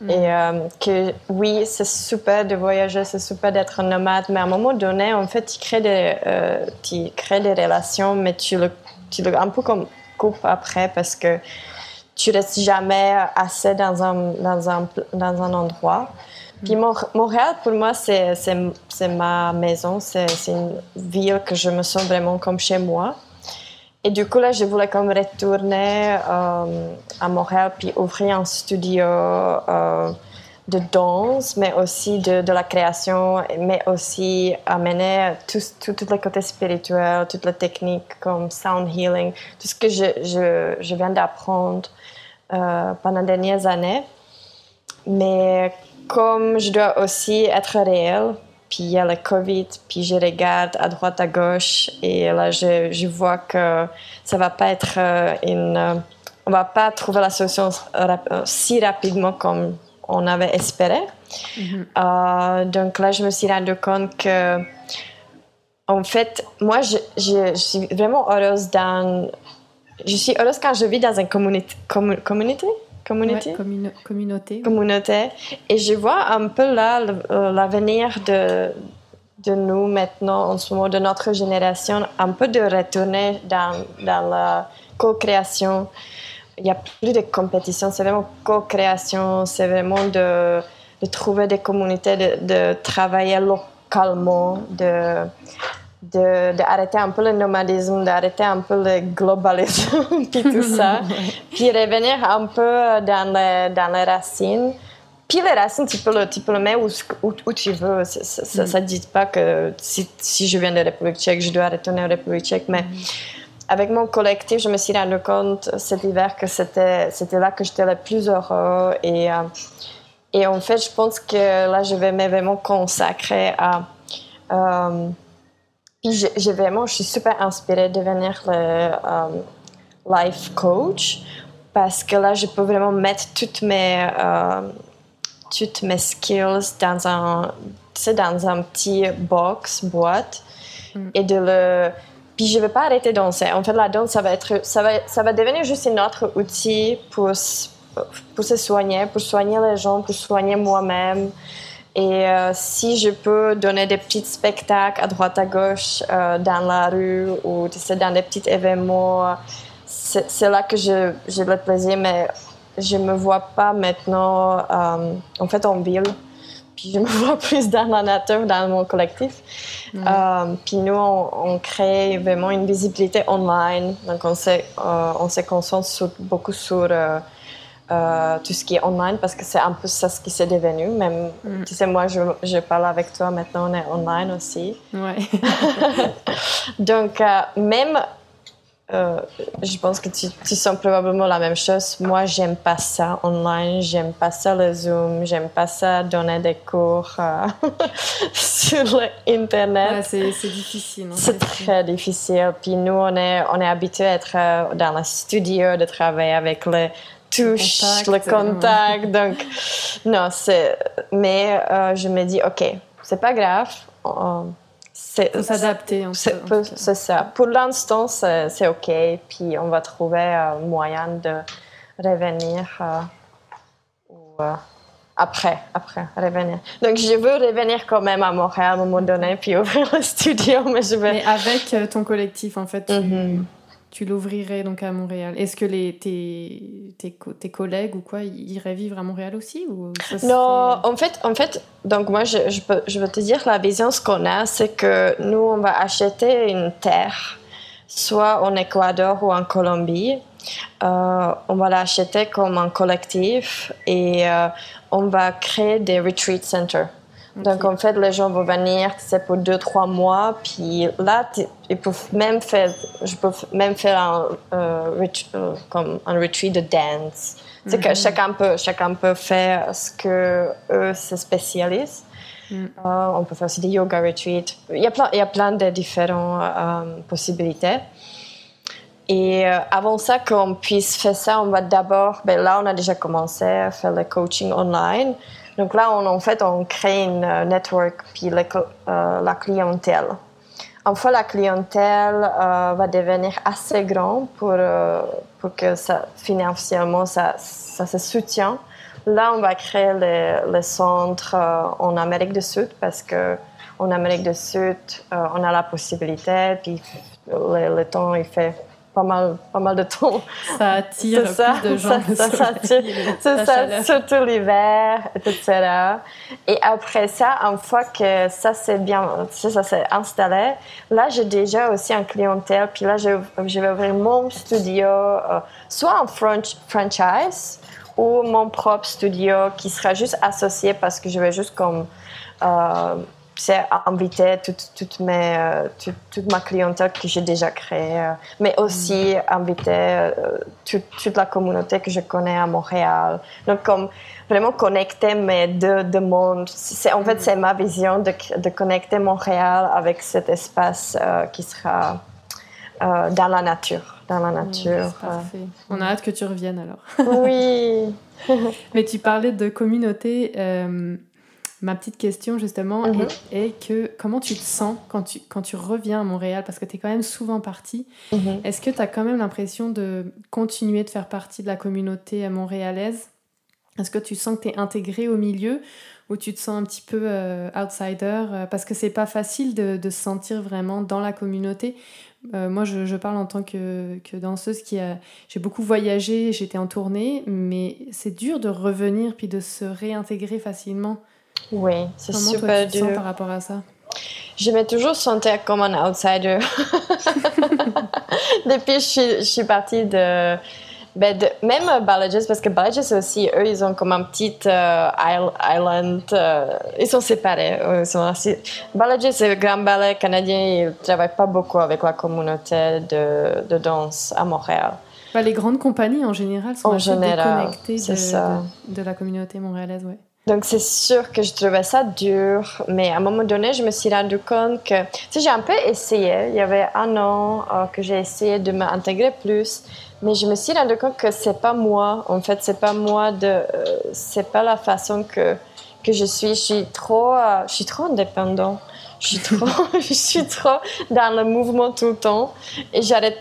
Mm. Et euh, que oui, c'est super de voyager, c'est super d'être nomade, mais à un moment donné, en fait, tu crées des, euh, tu crées des relations, mais tu le, tu le un peu comme coupes après parce que tu restes jamais assez dans un, dans un, dans un endroit. Puis mm. Montréal, pour moi, c'est ma maison, c'est une ville que je me sens vraiment comme chez moi. Et du coup, là, je voulais comme retourner euh, à Montréal puis ouvrir un studio euh, de danse, mais aussi de, de, la création, mais aussi amener tout, tout, tout, le côté spirituel, toutes les techniques comme sound healing, tout ce que je, je, je viens d'apprendre euh, pendant les dernières années. Mais comme je dois aussi être réel, puis il y a le Covid, puis je regarde à droite, à gauche, et là, je, je vois que ça va pas être euh, une... Euh, on va pas trouver la solution si rapidement comme on avait espéré. Mm-hmm. Euh, donc là, je me suis rendu compte que, en fait, moi, je, je, suis vraiment heureuse dans... Je suis heureuse quand je vis dans une communauté. communauté Communauté? communauté. Communauté. Et je vois un peu là euh, l'avenir de, de nous maintenant, en ce moment, de notre génération, un peu de retourner dans, dans la co-création. Il n'y a plus de compétition, c'est vraiment co-création, c'est vraiment de, de, trouver des communautés, de, de travailler calmant, de d'arrêter un peu le nomadisme, d'arrêter un peu le globalisme, puis tout ça, puis revenir un peu dans les, dans les racines. Puis les racines, tu peux le, tu peux le mettre où, où, tu veux. Ça ne mm. dit pas que si, si, je viens de République tchèque, je dois retourner en République tchèque, mais mm. avec mon collectif, je me suis rendu compte cet hiver que c'était là que j'étais le plus heureux. Et, euh, et en fait, je pense que là, je vais vraiment consacrer à... Euh, j'ai vraiment, je suis super inspirée de devenir le euh, life coach parce que là, je peux vraiment mettre toutes mes, euh, toutes mes skills dans un, dans un petit box, boîte, mm. et de le. Puis je ne vais pas arrêter de danser. En fait, la danse, ça va, être, ça va, ça va devenir juste un autre outil pour, pour se soigner, pour soigner les gens, pour soigner moi-même. Et euh, si je peux donner des petits spectacles à droite à gauche euh, dans la rue ou tu sais, dans des petits événements, c'est là que j'ai le plaisir, mais je ne me vois pas maintenant euh, en fait en ville. Puis je me vois plus dans la nature, dans mon collectif. Mm. puis nous, on, crée vraiment une visibilité online. Donc on se, on se concentre beaucoup sur euh, tout ce qui est online parce que c'est un peu ça ce qui s'est devenu. Même, mm. tu sais, moi, je, je, parle avec toi maintenant, on est online aussi. Ouais. Donc, euh, même, euh, je pense que tu, tu, sens probablement la même chose. Moi, j'aime pas ça online, j'aime pas ça le Zoom, j'aime pas ça donner des cours sur l'Internet. Ouais, c'est difficile. C'est très difficile. Puis nous, on est, on est habitué à être dans le studio, de travailler avec les touche, le contact. Donc, non, c'est. Mais euh, je me dis, OK, c'est pas grave. Euh, c'est s'adapter. C'est ça. Pour l'instant, c'est OK. Puis on va trouver un moyen de revenir. Euh, ou, après, après, revenir. Donc, je veux revenir quand même à Montréal à un moment donné, puis ouvrir le studio, mais je vais... Mais avec ton collectif, en fait, tu l'ouvrirais donc à Montréal. Est-ce que tes, tes, tes, collègues ou quoi iraient vivre à Montréal aussi ou Non, en fait, en fait, donc moi, je, je, peux, je veux te dire, la vision ce qu'on a, c'est que nous, on va acheter une terre, soit en Équateur ou en Colombie. Euh, on va l'acheter comme un collectif et euh, on va créer des retreat centers. Donc, en fait, les gens vont venir, c'est pour deux, trois mois. Puis là, ils peuvent même faire, je peux même faire un, euh, euh, comme un retreat de dance. C'est que mhm. chacun peut, chacun peut faire ce que eux se spécialisent. Mhm. Euh, on peut faire aussi des yoga retreats. Il y a plein, il y a plein de différentes possibilités. Et avant ça, qu'on puisse faire ça, on va d'abord, ben là, on a déjà commencé à faire le coaching online. Donc là, on, en fait, on crée une euh, network puis euh, la clientèle. Une fois la clientèle euh, va devenir assez grande pour, pour que ça, financièrement ça, ça se soutient, là, on va créer le, centre en Amérique du Sud parce que en Amérique du Sud, on a la possibilité, puis le temps il fait pas mal, pas mal de temps. Ça attire plus de gens. Ça, ça, c'est ça, surtout l'hiver, etc. Et après ça, une fois que ça s'est bien, ça s'est installé, là, j'ai déjà aussi un clientèle. Puis là, je, je vais ouvrir mon studio, euh, soit en franchise ou mon propre studio qui sera juste associé parce que je vais juste comme euh, c'est inviter toute, toute, mes, euh, toute, ma clientèle que j'ai déjà créée, euh, mais aussi mm. inviter euh, toute, toute, la communauté que je connais à Montréal. Donc, comme vraiment connecter mes deux, deux mondes. C'est, en fait, mm. c'est ma vision de, de, connecter Montréal avec cet espace qui sera dans la nature. Dans la mm, nature. parfait. On a hâte que tu reviennes alors. oui. mais tu parlais de communauté. Ma petite question justement mhm. est, que comment tu te sens quand tu, quand tu reviens à Montréal? Parce que tu es quand même souvent parti. Mhm. Est-ce que tu as quand même l'impression de continuer de faire partie de la communauté montréalaise? Est-ce que tu sens que tu es intégré au milieu ou tu te sens un petit peu euh, outsider? Euh, Parce que c'est pas facile de, de, se sentir vraiment dans la communauté. Euh, moi, je, je, parle en tant que, que danseuse qui a... J'ai beaucoup voyagé, j'étais en tournée, mais c'est dur de revenir puis de se réintégrer facilement. Oui, c'est super dur. par rapport à ça? Je m'ai toujours senti comme un outsider. Depuis je suis, je suis partie de, ben de, même Ballages, parce que Ballages aussi, eux, ils ont comme un petit euh, island, euh, ils sont séparés. Ils sont assez... Ballages, c'est le grand ballet canadien, ils ne travaillent pas beaucoup avec la communauté de, de danse à Montréal. Bah, les grandes compagnies, en général, sont en général, déconnectées de, de, de, la communauté montréalaise, ouais. Donc c'est sûr que je trouvais ça dur, mais à un moment donné, je me suis rendu compte que, sais, j'ai un peu essayé. Il y avait un an euh, que j'ai essayé de m'intégrer plus, mais je me suis rendu compte que c'est pas moi. En fait, c'est pas moi de, euh, c'est pas la façon que que je suis. Je suis trop, euh, je suis trop indépendant. Je suis trop, je suis trop dans le mouvement tout le temps, et j'arrête,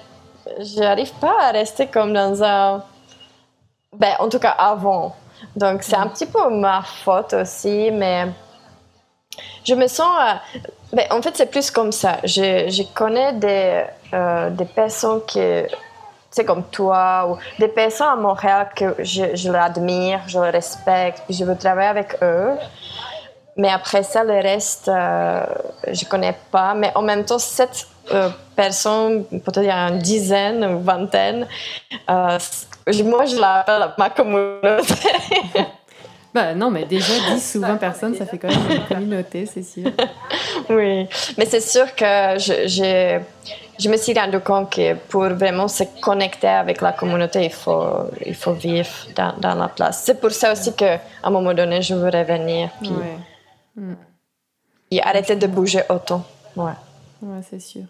j'arrive pas à rester comme dans un, ben en tout cas avant donc, c'est un petit peu ma faute aussi, mais je me sens. Euh, ben, en fait, c'est plus comme ça. Je, connais des, euh, des personnes qui. C'est comme toi, ou des personnes à Montréal que je, je l'admire, je le respecte, puis je veux travailler avec eux. Mais après ça, le reste, euh, je connais pas. Mais en même temps, cette personnes, peut-être une dizaine ou vingtaine, moi, je l'appelle ma communauté. bah non, mais déjà 10 ou 20 personnes, ça fait quand même une communauté, c'est sûr. oui, mais c'est sûr que je, je, je, me suis rendu compte que pour vraiment se connecter avec la communauté, il faut, il faut vivre dans, dans la place. C'est pour ça aussi qu'à un moment donné, je veux revenir. Puis, mm. Et arrêter de bouger autant. Ouais. Ouais, c'est sûr.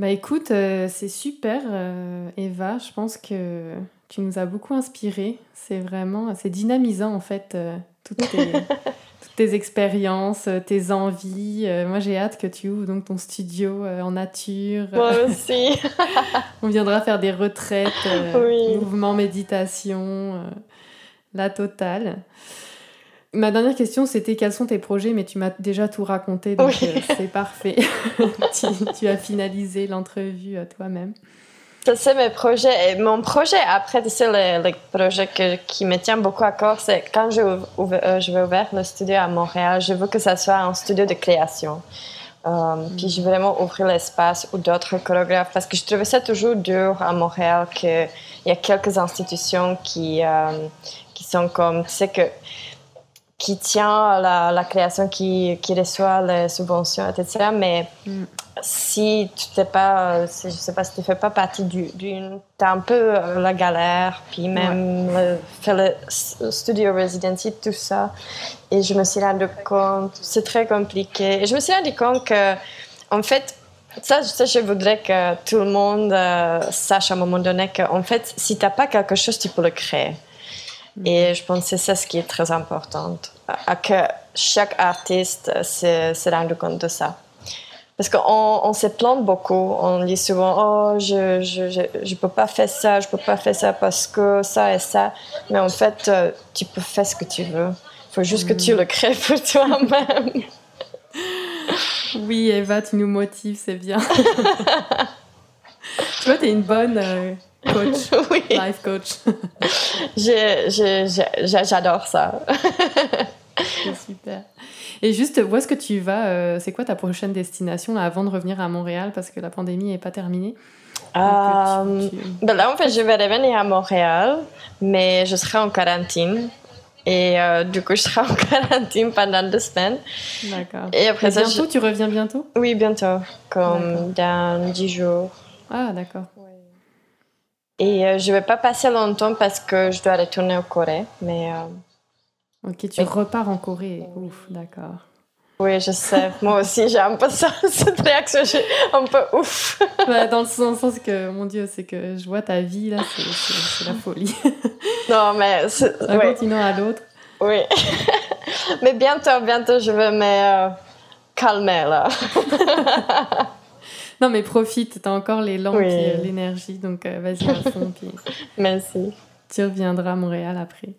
Bah écoute, euh, c'est super, euh, Eva. Je pense que tu nous as beaucoup inspiré. C'est vraiment, c'est dynamisant en fait, euh, toutes, tes, toutes, tes, expériences, tes envies. moi, j'ai hâte que tu ouvres donc ton studio en nature. Moi aussi. On viendra faire des retraites, oui. mouvement, méditation, la totale. Ma dernière question, c'était quels sont tes projets, mais tu m'as déjà tout raconté, donc euh, c'est parfait. tu, as finalisé l'entrevue à toi-même. Ça, c'est mes projets. Et mon projet, après, c'est le, le, projet qui me tient beaucoup à cœur, c'est quand je, euh, je vais ouvrir le studio à Montréal, je veux que ça soit un studio de création. Euh, Puis je veux vraiment ouvrir l'espace ou d'autres chorégraphes parce que je trouvais ça toujours dur à Montréal qu'il y a quelques institutions qui, euh, qui sont comme, tu sais que qui tient la, la création, qui, qui, reçoit les subventions, etc. Mais mm. si tu t'es pas, si, je sais pas, si tu fais pas partie d'une, t'as un peu euh, la galère, puis même faire le studio residency, tout ça. Et je me suis rendu compte, c'est très compliqué. Et je me suis rendu compte que, en fait, ça, ça, je voudrais que tout le monde euh, sache à un moment donné qu'en fait, si tu n'as pas quelque chose, tu peux le créer. Et je pense que c'est ça ce qui est très important, à que chaque artiste se, se rende compte de ça. Parce qu'on on se plante beaucoup. On dit souvent, oh, je ne je, je, peux pas faire ça, je peux pas faire ça parce que ça et ça. Mais en fait, euh, tu peux faire ce que tu veux. Il faut juste que tu le crées pour toi-même. oui, Eva, tu nous motives, c'est bien. tu vois, tu es une bonne... Euh, coach, oui. life coach. J'adore ça. C'est super. Et juste, où est-ce que tu vas euh, C'est quoi ta prochaine destination là, avant de revenir à Montréal parce que la pandémie n'est pas terminée? Euh, ben là, en fait, je vais revenir à Montréal, mais je serai en quarantaine. Et euh, du coup, je serai en quarantaine pendant deux semaines. D'accord. Et après ça, bientôt, tu reviens bientôt? Oui, bientôt, comme dans dix jours. Ah, d'accord. Et euh, je ne vais pas passer longtemps parce que je dois retourner en Corée. Mais, euh, Ok, tu repars en Corée. Ouf, d'accord. Oui, je sais. Moi aussi, j'ai un peu ça, cette réaction. J'ai un peu ouf. Bah, dans le sens que, mon Dieu, c'est que je vois ta vie, là, c'est la folie. Non, mais... Un oui. continent à l'autre. Oui. mais bientôt, bientôt, je vais me euh, calmer, là. Non, mais profite, t'as encore l'élan, et l'énergie, donc euh, vas-y à fond. Puis Merci. Tu reviendras à Montréal après.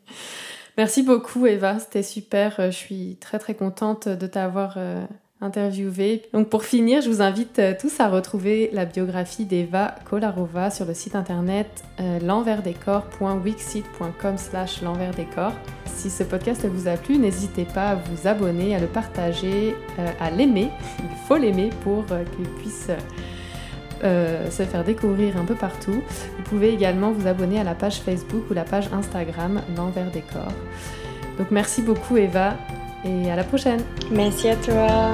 Merci beaucoup, Eva, c'était super. Euh, je suis très très contente de t'avoir euh, Donc pour finir, je vous invite euh, tous à retrouver la biographie d'Eva Kolarova sur le site internet euh, l'enversdécor.wixit.com slash l'enversdécor. Si ce podcast vous a plu, n'hésitez pas à vous abonner, à le partager, euh, à l'aimer. Il faut l'aimer pour qu'il puisse se faire découvrir un peu partout. Vous pouvez également vous abonner à la page Facebook ou la page Instagram l'envers décor. Donc merci beaucoup Eva et à la prochaine. Merci à toi.